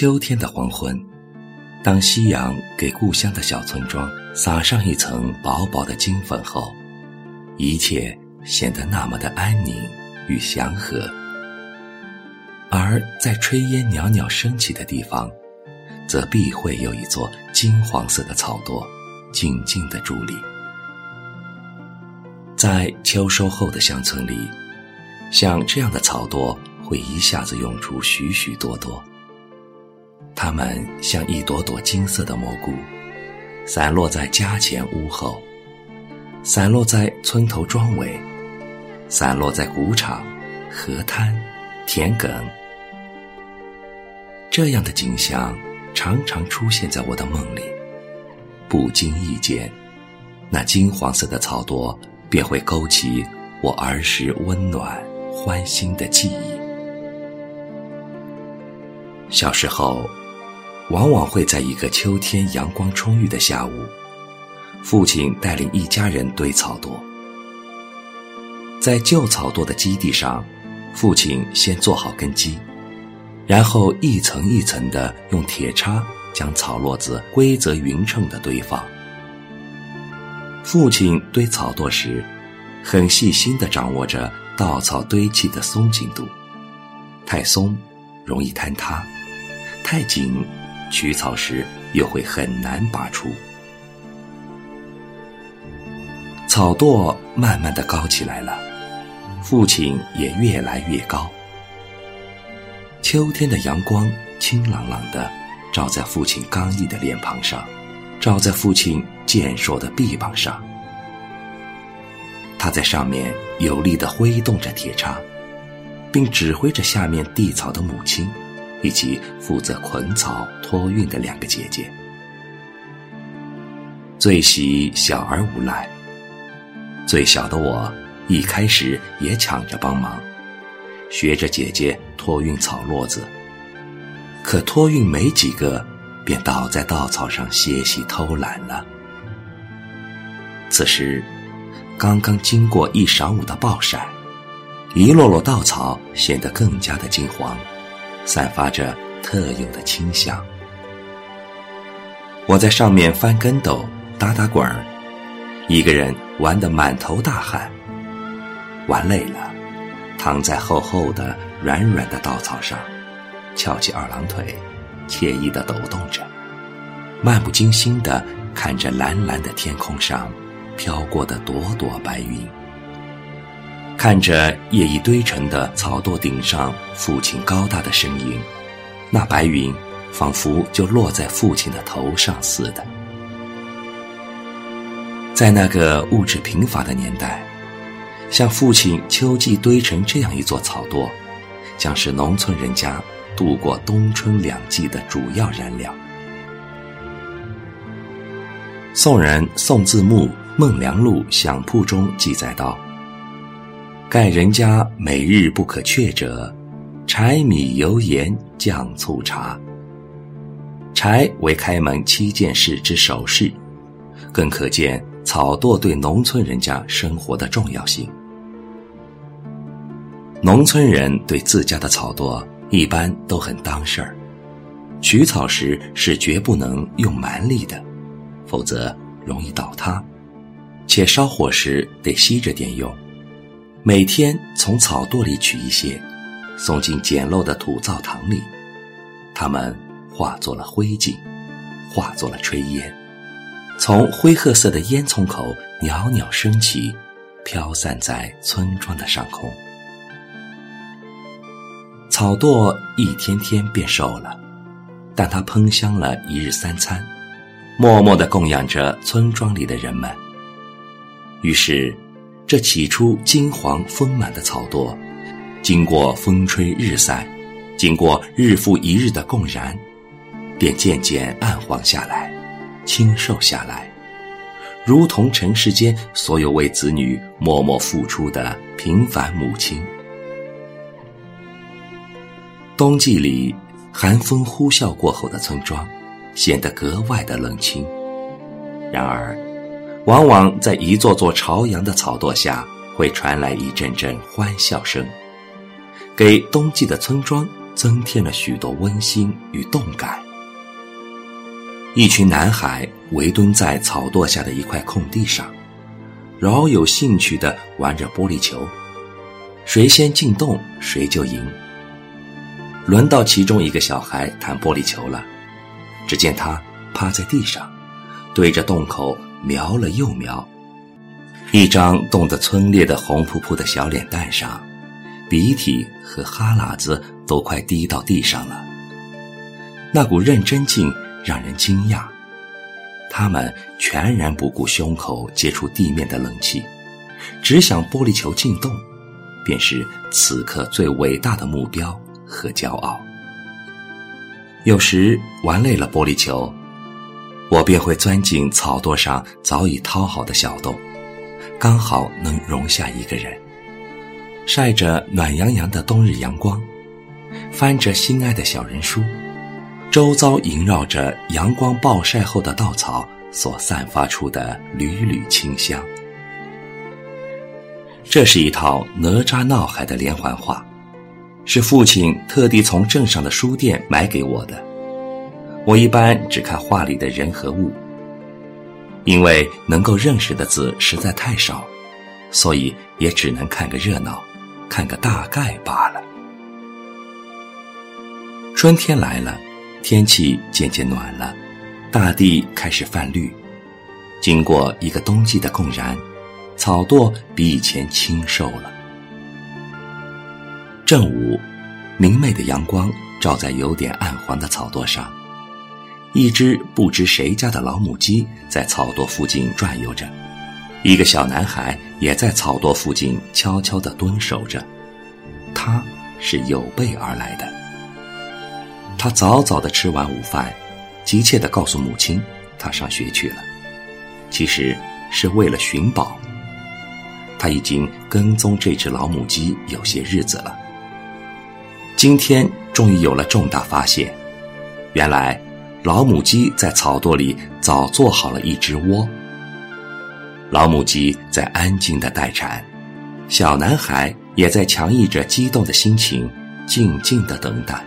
秋天的黄昏，当夕阳给故乡的小村庄撒上一层薄薄的金粉后，一切显得那么的安宁与祥和。而在炊烟袅袅升起的地方，则必会有一座金黄色的草垛，静静的伫立。在秋收后的乡村里，像这样的草垛会一下子涌出许许多多。它们像一朵朵金色的蘑菇，散落在家前屋后，散落在村头庄尾，散落在谷场、河滩、田埂。这样的景象常常出现在我的梦里，不经意间，那金黄色的草垛便会勾起我儿时温暖欢欣的记忆。小时候。往往会在一个秋天阳光充裕的下午，父亲带领一家人堆草垛。在旧草垛的基地上，父亲先做好根基，然后一层一层的用铁叉将草垛子规则匀称的堆放。父亲堆草垛时，很细心的掌握着稻草堆砌的松紧度，太松容易坍塌，太紧。取草时又会很难拔出，草垛慢慢的高起来了，父亲也越来越高。秋天的阳光清朗朗的照在父亲刚毅的脸庞上，照在父亲健硕的臂膀上。他在上面有力的挥动着铁叉，并指挥着下面地草的母亲。以及负责捆草托运的两个姐姐，最喜小儿无赖。最小的我一开始也抢着帮忙，学着姐姐托运草垛子。可托运没几个，便倒在稻草上歇息偷懒了。此时，刚刚经过一晌午的暴晒，一摞摞稻草显得更加的金黄。散发着特有的清香。我在上面翻跟斗、打打滚儿，一个人玩得满头大汗。玩累了，躺在厚厚的、软软的稻草上，翘起二郎腿，惬意地抖动着，漫不经心地看着蓝蓝的天空上飘过的朵朵白云。看着夜已堆成的草垛顶上父亲高大的身影，那白云仿佛就落在父亲的头上似的。在那个物质贫乏的年代，像父亲秋季堆成这样一座草垛，将是农村人家度过冬春两季的主要燃料。宋人宋字墓《孟良录享铺》中记载道。盖人家每日不可缺者，柴米油盐酱醋茶。柴为开门七件事之首饰，更可见草垛对农村人家生活的重要性。农村人对自家的草垛一般都很当事儿，取草时是绝不能用蛮力的，否则容易倒塌，且烧火时得吸着点用。每天从草垛里取一些，送进简陋的土灶堂里，它们化作了灰烬，化作了炊烟，从灰褐色的烟囱口袅袅升起，飘散在村庄的上空。草垛一天天变瘦了，但它烹香了一日三餐，默默地供养着村庄里的人们。于是。这起初金黄丰满的草垛，经过风吹日晒，经过日复一日的供燃，便渐渐暗黄下来，清瘦下来，如同尘世间所有为子女默默付出的平凡母亲。冬季里，寒风呼啸过后的村庄，显得格外的冷清。然而。往往在一座座朝阳的草垛下，会传来一阵阵欢笑声，给冬季的村庄增添了许多温馨与动感。一群男孩围蹲在草垛下的一块空地上，饶有兴趣地玩着玻璃球，谁先进洞谁就赢。轮到其中一个小孩弹玻璃球了，只见他趴在地上，对着洞口瞄了又瞄，一张冻得皴裂的红扑扑的小脸蛋上，鼻涕和哈喇子都快滴到地上了。那股认真劲。让人惊讶，他们全然不顾胸口接触地面的冷气，只想玻璃球进洞，便是此刻最伟大的目标和骄傲。有时玩累了玻璃球，我便会钻进草垛上早已掏好的小洞，刚好能容下一个人，晒着暖洋洋的冬日阳光，翻着心爱的小人书。周遭萦绕着阳光暴晒后的稻草所散发出的缕缕清香。这是一套哪吒闹海的连环画，是父亲特地从镇上的书店买给我的。我一般只看画里的人和物，因为能够认识的字实在太少，所以也只能看个热闹，看个大概罢了。春天来了。天气渐渐暖了，大地开始泛绿。经过一个冬季的供燃，草垛比以前清瘦了。正午，明媚的阳光照在有点暗黄的草垛上，一只不知谁家的老母鸡在草垛附近转悠着，一个小男孩也在草垛附近悄悄地蹲守着，他是有备而来的。他早早的吃完午饭，急切的告诉母亲，他上学去了。其实是为了寻宝。他已经跟踪这只老母鸡有些日子了。今天终于有了重大发现，原来老母鸡在草垛里早做好了一只窝。老母鸡在安静的待产，小男孩也在强抑着激动的心情，静静的等待。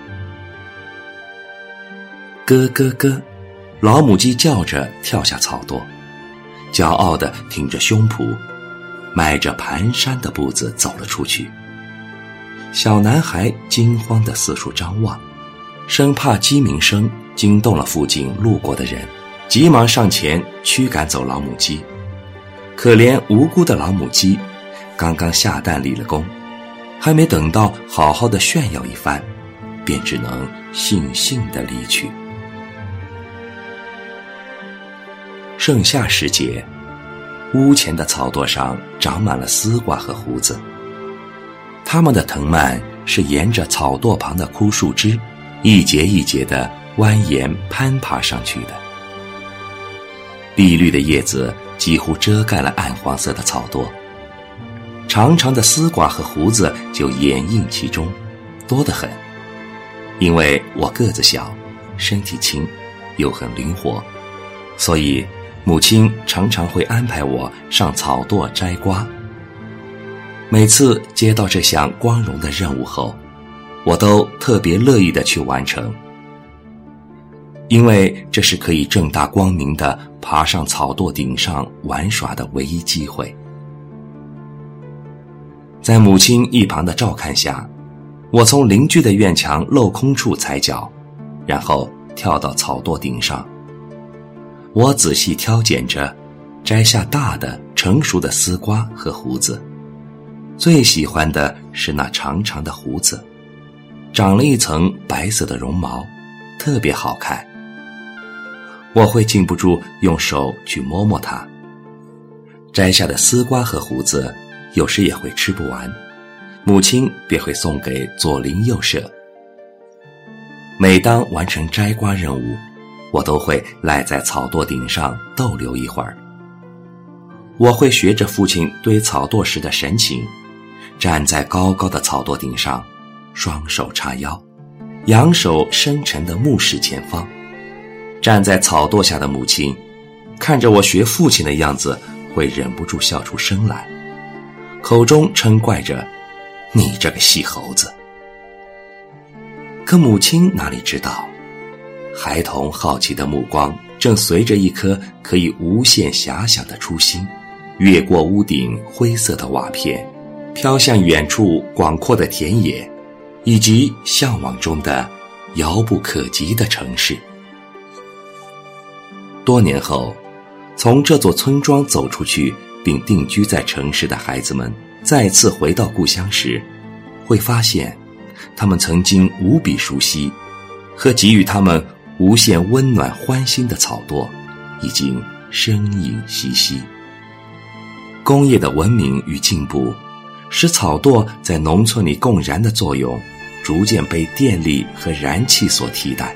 咯咯咯，老母鸡叫着跳下草垛，骄傲的挺着胸脯，迈着蹒跚的步子走了出去。小男孩惊慌的四处张望，生怕鸡鸣声惊动了附近路过的人，急忙上前驱赶走老母鸡。可怜无辜的老母鸡，刚刚下蛋立了功，还没等到好好的炫耀一番，便只能悻悻的离去。盛夏时节，屋前的草垛上长满了丝瓜和胡子。它们的藤蔓是沿着草垛旁的枯树枝，一节一节的蜿蜒攀爬上去的。碧绿的叶子几乎遮盖了暗黄色的草垛，长长的丝瓜和胡子就掩映其中，多得很。因为我个子小，身体轻，又很灵活，所以。母亲常常会安排我上草垛摘瓜。每次接到这项光荣的任务后，我都特别乐意的去完成，因为这是可以正大光明的爬上草垛顶上玩耍的唯一机会。在母亲一旁的照看下，我从邻居的院墙镂空处踩脚，然后跳到草垛顶上。我仔细挑拣着，摘下大的、成熟的丝瓜和胡子。最喜欢的是那长长的胡子，长了一层白色的绒毛，特别好看。我会禁不住用手去摸摸它。摘下的丝瓜和胡子，有时也会吃不完，母亲便会送给左邻右舍。每当完成摘瓜任务，我都会赖在草垛顶上逗留一会儿。我会学着父亲堆草垛时的神情，站在高高的草垛顶上，双手叉腰，仰首深沉地目视前方。站在草垛下的母亲，看着我学父亲的样子，会忍不住笑出声来，口中嗔怪着：“你这个细猴子。”可母亲哪里知道，孩童好奇的目光正随着一颗可以无限遐想的初心，越过屋顶灰色的瓦片，飘向远处广阔的田野，以及向往中的遥不可及的城市。多年后，从这座村庄走出去并定居在城市的孩子们，再次回到故乡时，会发现，他们曾经无比熟悉，和给予他们无限温暖欢欣的草垛，已经身影稀稀。工业的文明与进步，使草垛在农村里供燃的作用，逐渐被电力和燃气所替代。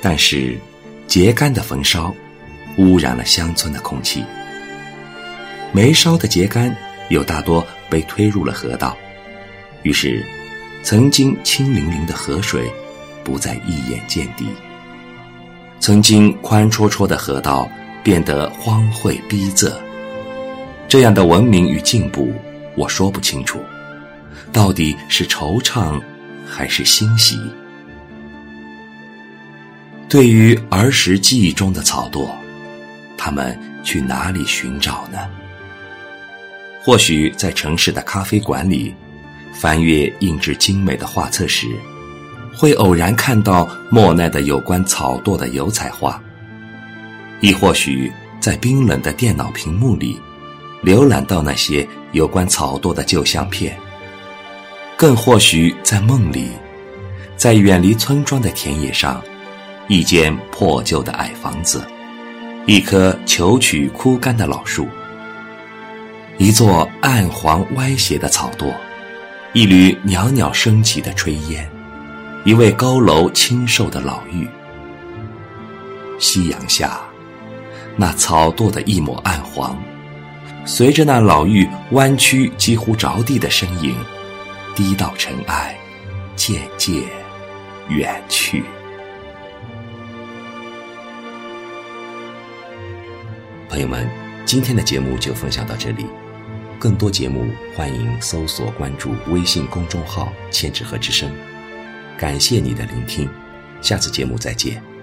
但是，秸秆的焚烧，污染了乡村的空气。没烧的秸秆又大多被推入了河道，于是，曾经清凌凌的河水，不再一眼见底。曾经宽绰绰的河道变得荒秽逼仄。这样的文明与进步，我说不清楚，到底是惆怅，还是欣喜？对于儿时记忆中的草垛，他们去哪里寻找呢？或许在城市的咖啡馆里，翻阅印制精美的画册时，会偶然看到莫奈的有关草垛的油彩画；亦或许在冰冷的电脑屏幕里，浏览到那些有关草垛的旧相片；更或许在梦里，在远离村庄的田野上。一间破旧的矮房子，一棵朽曲枯干的老树，一座暗黄歪斜的草垛，一缕袅袅升起的炊烟，一位佝偻清瘦的老妪。夕阳下，那草垛的一抹暗黄，随着那老妪弯曲几乎着地的身影，低到尘埃，渐渐远去。朋友们，今天的节目就分享到这里。更多节目，欢迎搜索关注微信公众号“千纸鹤之声”。感谢你的聆听，下次节目再见。